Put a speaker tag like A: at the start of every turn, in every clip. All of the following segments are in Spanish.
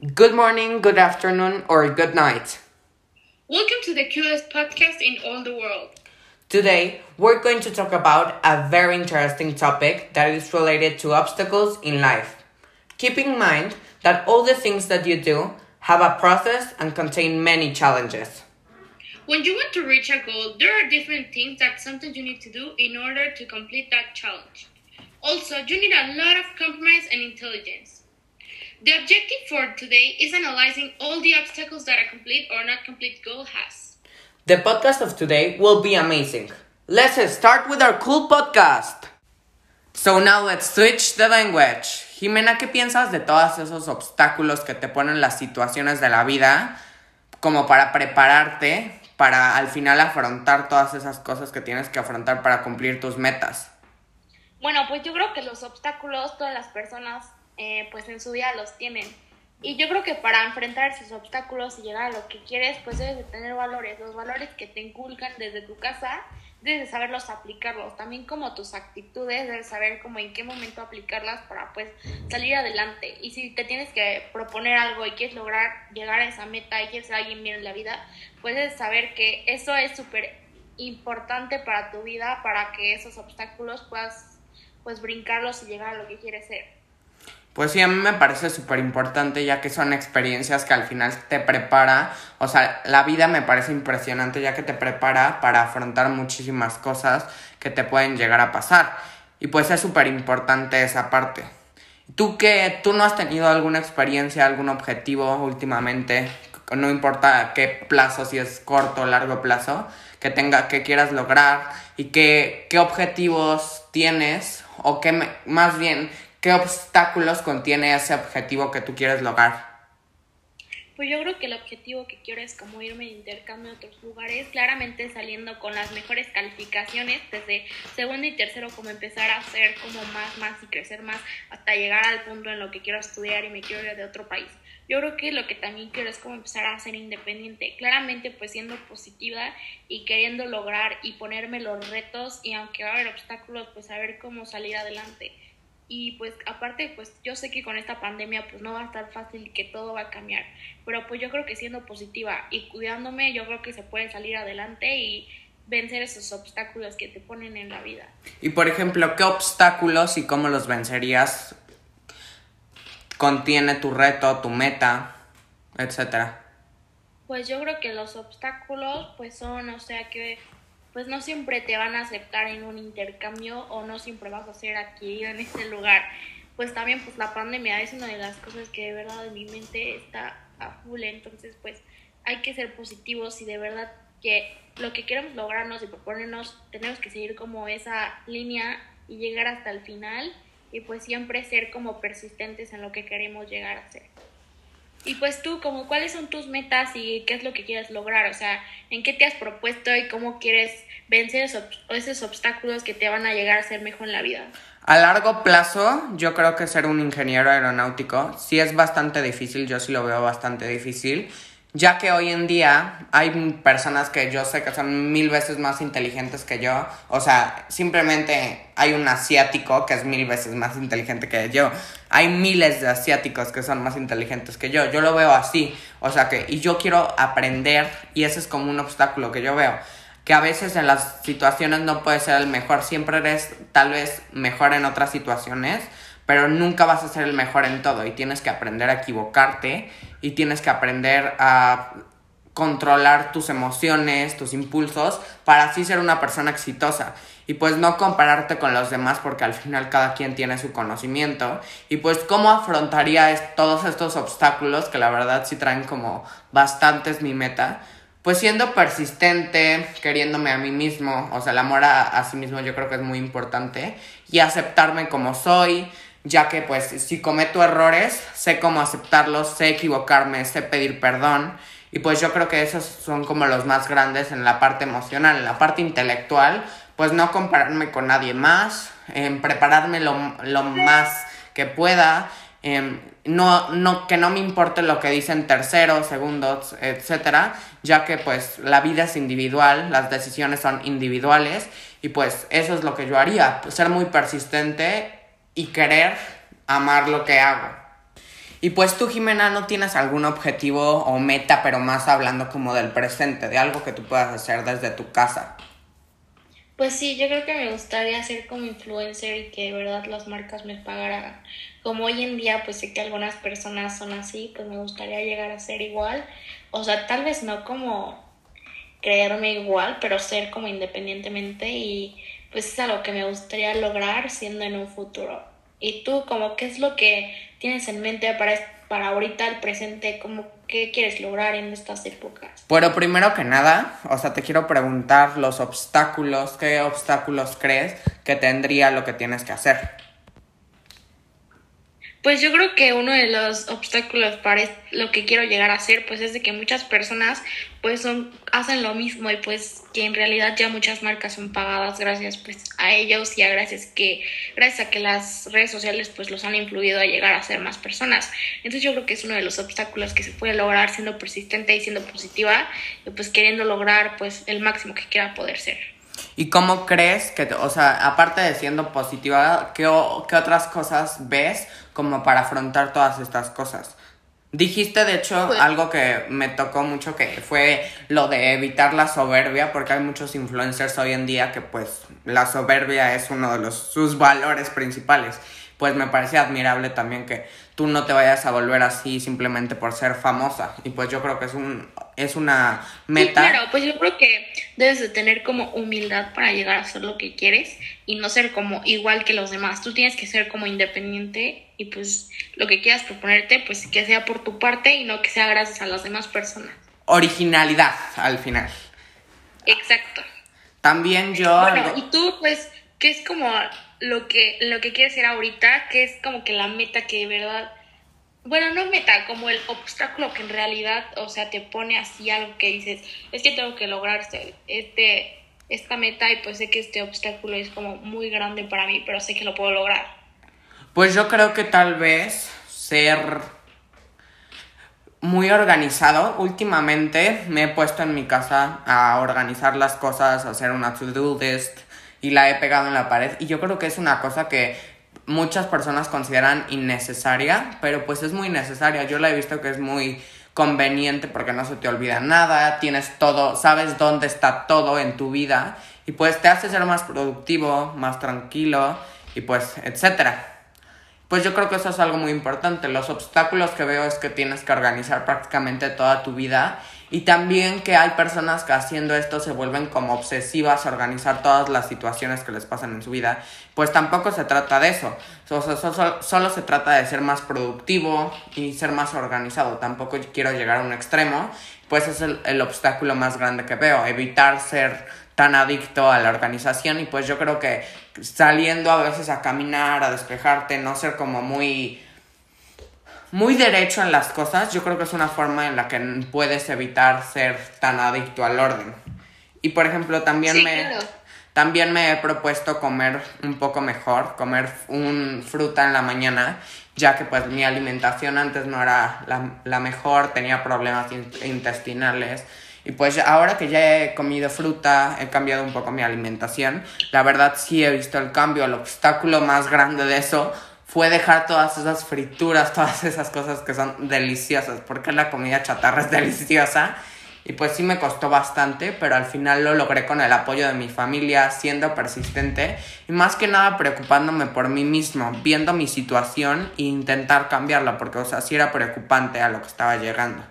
A: Good morning, good afternoon, or good night.
B: Welcome to the coolest podcast in all the world.
A: Today, we're going to talk about a very interesting topic that is related to obstacles in life. Keep in mind that all the things that you do have a process and contain many challenges.
B: When you want to reach a goal, there are different things that sometimes you need to do in order to complete that challenge. Also, you need a lot of compromise and intelligence. The objective for today is analyzing all the obstacles that a complete or not complete goal has.
A: The podcast of today will be amazing. Let's start with our cool podcast. So now let's switch the language. Jimena, ¿qué piensas de todos esos obstáculos que te ponen las situaciones de la vida como para prepararte para al final afrontar todas esas cosas que tienes que afrontar para cumplir tus metas?
C: Bueno, pues yo creo que los obstáculos todas las personas eh, pues en su vida los tienen. Y yo creo que para enfrentar esos obstáculos y llegar a lo que quieres, pues debes de tener valores, los valores que te inculcan desde tu casa, debes de saberlos aplicarlos, también como tus actitudes, debes saber como en qué momento aplicarlas para pues salir adelante. Y si te tienes que proponer algo y quieres lograr llegar a esa meta y quieres ser alguien bien en la vida, pues debes saber que eso es súper importante para tu vida, para que esos obstáculos puedas pues brincarlos y llegar a lo que quieres ser.
A: Pues sí, a mí me parece súper importante ya que son experiencias que al final te prepara, o sea, la vida me parece impresionante ya que te prepara para afrontar muchísimas cosas que te pueden llegar a pasar. Y pues es súper importante esa parte. ¿Tú que tú no has tenido alguna experiencia, algún objetivo últimamente, no importa qué plazo, si es corto o largo plazo, que tenga, que quieras lograr y que, qué objetivos tienes o qué más bien ¿Qué obstáculos contiene ese objetivo que tú quieres lograr?
C: Pues yo creo que el objetivo que quiero es como irme de intercambio a otros lugares, claramente saliendo con las mejores calificaciones, desde segundo y tercero como empezar a hacer como más, más y crecer más hasta llegar al punto en lo que quiero estudiar y me quiero ir de otro país. Yo creo que lo que también quiero es como empezar a ser independiente, claramente pues siendo positiva y queriendo lograr y ponerme los retos y aunque va a haber obstáculos pues saber cómo salir adelante y pues aparte pues yo sé que con esta pandemia pues no va a estar fácil y que todo va a cambiar, pero pues yo creo que siendo positiva y cuidándome yo creo que se puede salir adelante y vencer esos obstáculos que te ponen en la vida.
A: Y por ejemplo, ¿qué obstáculos y cómo los vencerías contiene tu reto, tu meta, etcétera?
C: Pues yo creo que los obstáculos pues son, o sea, que pues no siempre te van a aceptar en un intercambio o no siempre vas a ser aquí en este lugar. Pues también pues la pandemia es una de las cosas que de verdad en mi mente está a full, entonces pues hay que ser positivos y de verdad que lo que queremos lograrnos y proponernos tenemos que seguir como esa línea y llegar hasta el final y pues siempre ser como persistentes en lo que queremos llegar a ser. Y pues tú, como cuáles son tus metas y qué es lo que quieres lograr, o sea, en qué te has propuesto y cómo quieres vencer esos, esos obstáculos que te van a llegar a ser mejor en la vida.
A: A largo plazo, yo creo que ser un ingeniero aeronáutico sí es bastante difícil, yo sí lo veo bastante difícil ya que hoy en día hay personas que yo sé que son mil veces más inteligentes que yo, o sea, simplemente hay un asiático que es mil veces más inteligente que yo, hay miles de asiáticos que son más inteligentes que yo, yo lo veo así, o sea que, y yo quiero aprender, y ese es como un obstáculo que yo veo, que a veces en las situaciones no puedes ser el mejor, siempre eres tal vez mejor en otras situaciones, pero nunca vas a ser el mejor en todo y tienes que aprender a equivocarte y tienes que aprender a controlar tus emociones, tus impulsos, para así ser una persona exitosa. Y pues no compararte con los demás porque al final cada quien tiene su conocimiento. Y pues cómo afrontaría todos estos obstáculos que la verdad sí traen como bastantes mi meta. Pues siendo persistente, queriéndome a mí mismo, o sea, el amor a, a sí mismo yo creo que es muy importante. Y aceptarme como soy, ya que pues si cometo errores, sé cómo aceptarlos, sé equivocarme, sé pedir perdón. Y pues yo creo que esos son como los más grandes en la parte emocional, en la parte intelectual, pues no compararme con nadie más, em, prepararme lo, más que pueda, em, no, no, que no me importe lo que dicen terceros, segundos, etcétera, ya que pues la vida es individual, las decisiones son individuales y pues eso es lo que yo haría, ser muy persistente y querer amar lo que hago. Y pues tú, Jimena, ¿no tienes algún objetivo o meta, pero más hablando como del presente, de algo que tú puedas hacer desde tu casa?
C: Pues sí, yo creo que me gustaría ser como influencer y que de verdad las marcas me pagaran. Como hoy en día, pues sé que algunas personas son así, pues me gustaría llegar a ser igual. O sea, tal vez no como creerme igual, pero ser como independientemente y pues es algo que me gustaría lograr siendo en un futuro. ¿Y tú, como qué es lo que tienes en mente para, para ahorita, el presente? Como qué quieres lograr en estas épocas?
A: Bueno, primero que nada, o sea, te quiero preguntar los obstáculos, ¿qué obstáculos crees que tendría lo que tienes que hacer?
C: Pues yo creo que uno de los obstáculos para lo que quiero llegar a hacer, pues es de que muchas personas pues son, hacen lo mismo y pues que en realidad ya muchas marcas son pagadas gracias pues a ellos y a gracias que, gracias a que las redes sociales pues los han influido a llegar a ser más personas. Entonces yo creo que es uno de los obstáculos que se puede lograr siendo persistente y siendo positiva y pues queriendo lograr pues el máximo que quiera poder ser.
A: ¿Y cómo crees que, o sea, aparte de siendo positiva, ¿qué, qué otras cosas ves como para afrontar todas estas cosas? Dijiste, de hecho,
C: Pues-
A: algo que me tocó mucho, que fue lo de evitar la soberbia, porque hay muchos influencers hoy en día que pues la soberbia es uno de los, sus valores principales. Pues me parece admirable también que tú no te vayas a volver así simplemente por ser famosa. Y pues yo creo que es, un, es una meta.
C: Sí, claro, pues yo creo que debes de tener como humildad para llegar a hacer lo que quieres y no ser como igual que los demás. Tú tienes que ser como independiente y pues lo que quieras proponerte, pues que sea por tu parte y no que sea gracias a las demás personas.
A: Originalidad al final.
C: Exacto.
A: También yo...
C: Bueno,
A: algo-
C: y tú pues, ¿qué es como lo que, lo que quieres hacer ahorita? ¿Qué es como que la meta que de verdad... Bueno, no meta, como el obstáculo que en realidad, o sea, te pone así algo que dices, es que tengo que lograr este, este, esta meta y pues sé que este obstáculo es como muy grande para mí, pero sé que lo puedo lograr.
A: Pues yo creo que tal vez ser muy organizado. Últimamente me he puesto en mi casa a organizar las cosas, a hacer una to-do list y la he pegado en la pared. Y yo creo que es una cosa que muchas personas consideran innecesaria, pero pues es muy necesaria. Yo la he visto que es muy conveniente porque no se te olvida nada, tienes todo, sabes dónde está todo en tu vida y pues te hace ser más productivo, más tranquilo y pues etcétera. Pues yo creo que eso es algo muy importante. Los obstáculos que veo es que tienes que organizar prácticamente toda tu vida y también que hay personas que haciendo esto se vuelven como obsesivas a organizar todas las situaciones que les pasan en su vida. Pues tampoco se trata de eso. O sea, so- so- solo se trata de ser más productivo y ser más organizado. Tampoco quiero llegar a un extremo. Pues es el obstáculo más grande que veo. Evitar ser tan adicto a la organización y pues yo creo que saliendo a veces a caminar, a despejarte, no ser como muy muy derecho en las cosas, yo creo que es una forma en la que puedes evitar ser tan adicto al orden. Y por ejemplo, también
C: Sí,
A: me
C: claro.
A: también me he propuesto comer un poco mejor, comer un fruta en la mañana, ya que pues mi alimentación antes no era la, la mejor, tenía problemas in- intestinales. Y pues ahora que ya he comido fruta, he cambiado un poco mi alimentación, la verdad sí he visto el cambio. El obstáculo más grande de eso fue dejar todas esas frituras, todas esas cosas que son deliciosas, porque la comida chatarra es deliciosa. Y pues sí me costó bastante, pero al final lo logré con el apoyo de mi familia, siendo persistente y más que nada preocupándome por mí mismo, viendo mi situación e intentar cambiarla, porque o sea, sí era preocupante a lo que estaba llegando.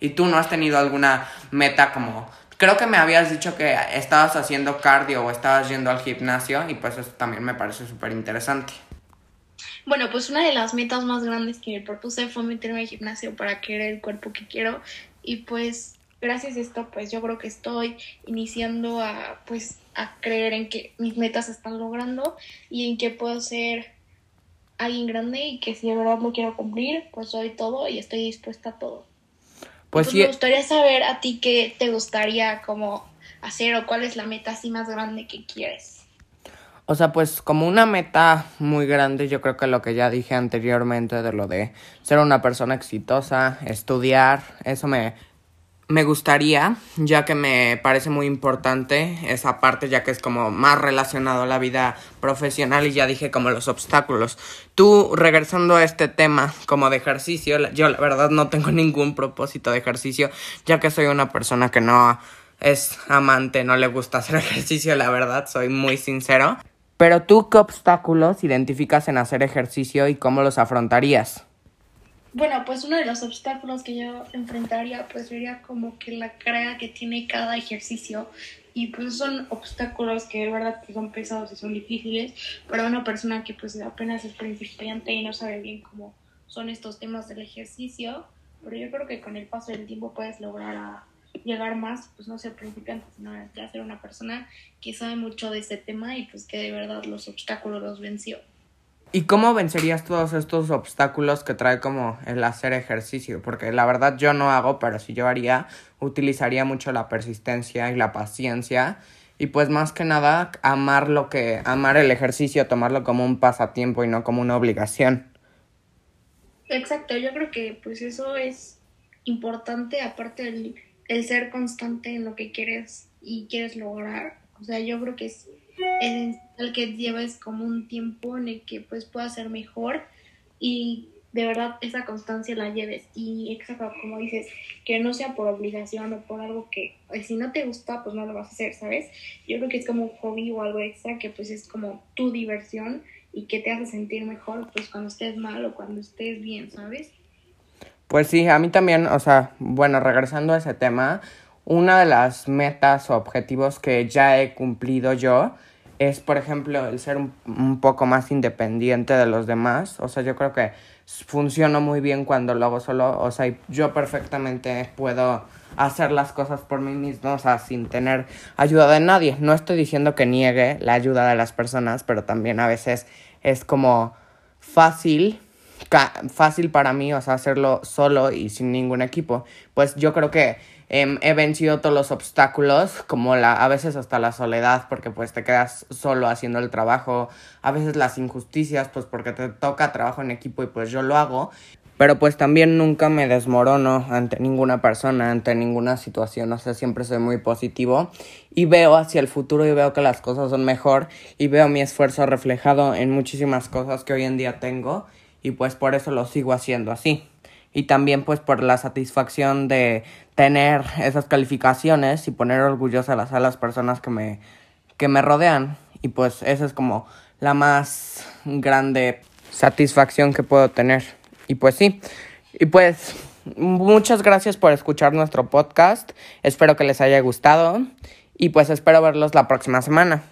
A: ¿Y tú no has tenido alguna meta como... Creo que me habías dicho que estabas haciendo cardio o estabas yendo al gimnasio y pues eso también me parece súper interesante.
C: Bueno, pues una de las metas más grandes que me propuse fue meterme al gimnasio para querer el cuerpo que quiero y pues gracias a esto pues yo creo que estoy iniciando a pues a creer en que mis metas se están logrando y en que puedo ser alguien grande y que si de verdad lo quiero cumplir pues soy todo y estoy dispuesta a todo.
A: Pues
C: Pues
A: sí,
C: me gustaría saber a ti qué te gustaría como hacer o cuál es la meta así más grande que quieres.
A: O sea, pues como una meta muy grande, yo creo que lo que ya dije anteriormente de lo de ser una persona exitosa, estudiar, eso me, me gustaría, ya que me parece muy importante esa parte, ya que es como más relacionado a la vida profesional y ya dije como los obstáculos. Tú, regresando a este tema como de ejercicio, yo la verdad no tengo ningún propósito de ejercicio, ya que soy una persona que no es amante, no le gusta hacer ejercicio, la verdad, soy muy sincero. Pero tú, ¿qué obstáculos identificas en hacer ejercicio y cómo los afrontarías?
C: Bueno, pues uno de los obstáculos que yo enfrentaría pues sería como que la carga que tiene cada ejercicio y pues son obstáculos que de verdad pues, son pesados y son difíciles para una persona que pues apenas es principiante y no sabe bien cómo son estos temas del ejercicio, pero yo creo que con el paso del tiempo puedes lograr a llegar más, pues no ser principiante, sino ya ser una persona que sabe mucho de ese tema y pues que de verdad los obstáculos los venció.
A: ¿Y cómo vencerías todos estos obstáculos que trae como el hacer ejercicio? Porque la verdad yo no hago, pero si yo haría, utilizaría mucho la persistencia y la paciencia. Y pues más que nada, amar lo que, amar el ejercicio, tomarlo como un pasatiempo y no como una obligación.
C: Exacto, yo creo que pues eso es importante, aparte del el ser constante en lo que quieres y quieres lograr. O sea, yo creo que es el que lleves como un tiempo en el que pues puedas ser mejor y de verdad esa constancia la lleves. Y exacto como dices que no sea por obligación o por algo que pues, si no te gusta pues no lo vas a hacer sabes yo creo que es como un hobby o algo extra que pues es como tu diversión y que te hace sentir mejor pues cuando estés mal o cuando estés bien sabes
A: pues sí a mí también o sea bueno regresando a ese tema una de las metas o objetivos que ya he cumplido yo es, por ejemplo, el ser un, poco más independiente de los demás. O sea, yo creo que funciona muy bien cuando lo hago solo. O sea, yo perfectamente puedo hacer las cosas por mí mismo, o sea, sin tener ayuda de nadie. No estoy diciendo que niegue la ayuda de las personas, pero también a veces es como fácil fácil para mí, o sea, hacerlo solo y sin ningún equipo. Pues yo creo que Em, he vencido todos los obstáculos, como la, a veces hasta la soledad, porque pues te quedas solo haciendo el trabajo, a veces las injusticias, pues porque te toca trabajo en equipo y pues yo lo hago. Pero pues también nunca me desmorono ante ninguna persona, ante ninguna situación, o sea, siempre soy muy positivo y veo hacia el futuro y veo que las cosas son mejor y veo mi esfuerzo reflejado en muchísimas cosas que hoy en día tengo y pues por eso lo sigo haciendo así. Y también pues por la satisfacción de tener esas calificaciones y poner orgullosas a las personas que me, que me rodean. Y pues esa es como la más grande satisfacción que puedo tener. Y pues sí. Y pues muchas gracias por escuchar nuestro podcast. Espero que les haya gustado. Y pues espero verlos la próxima semana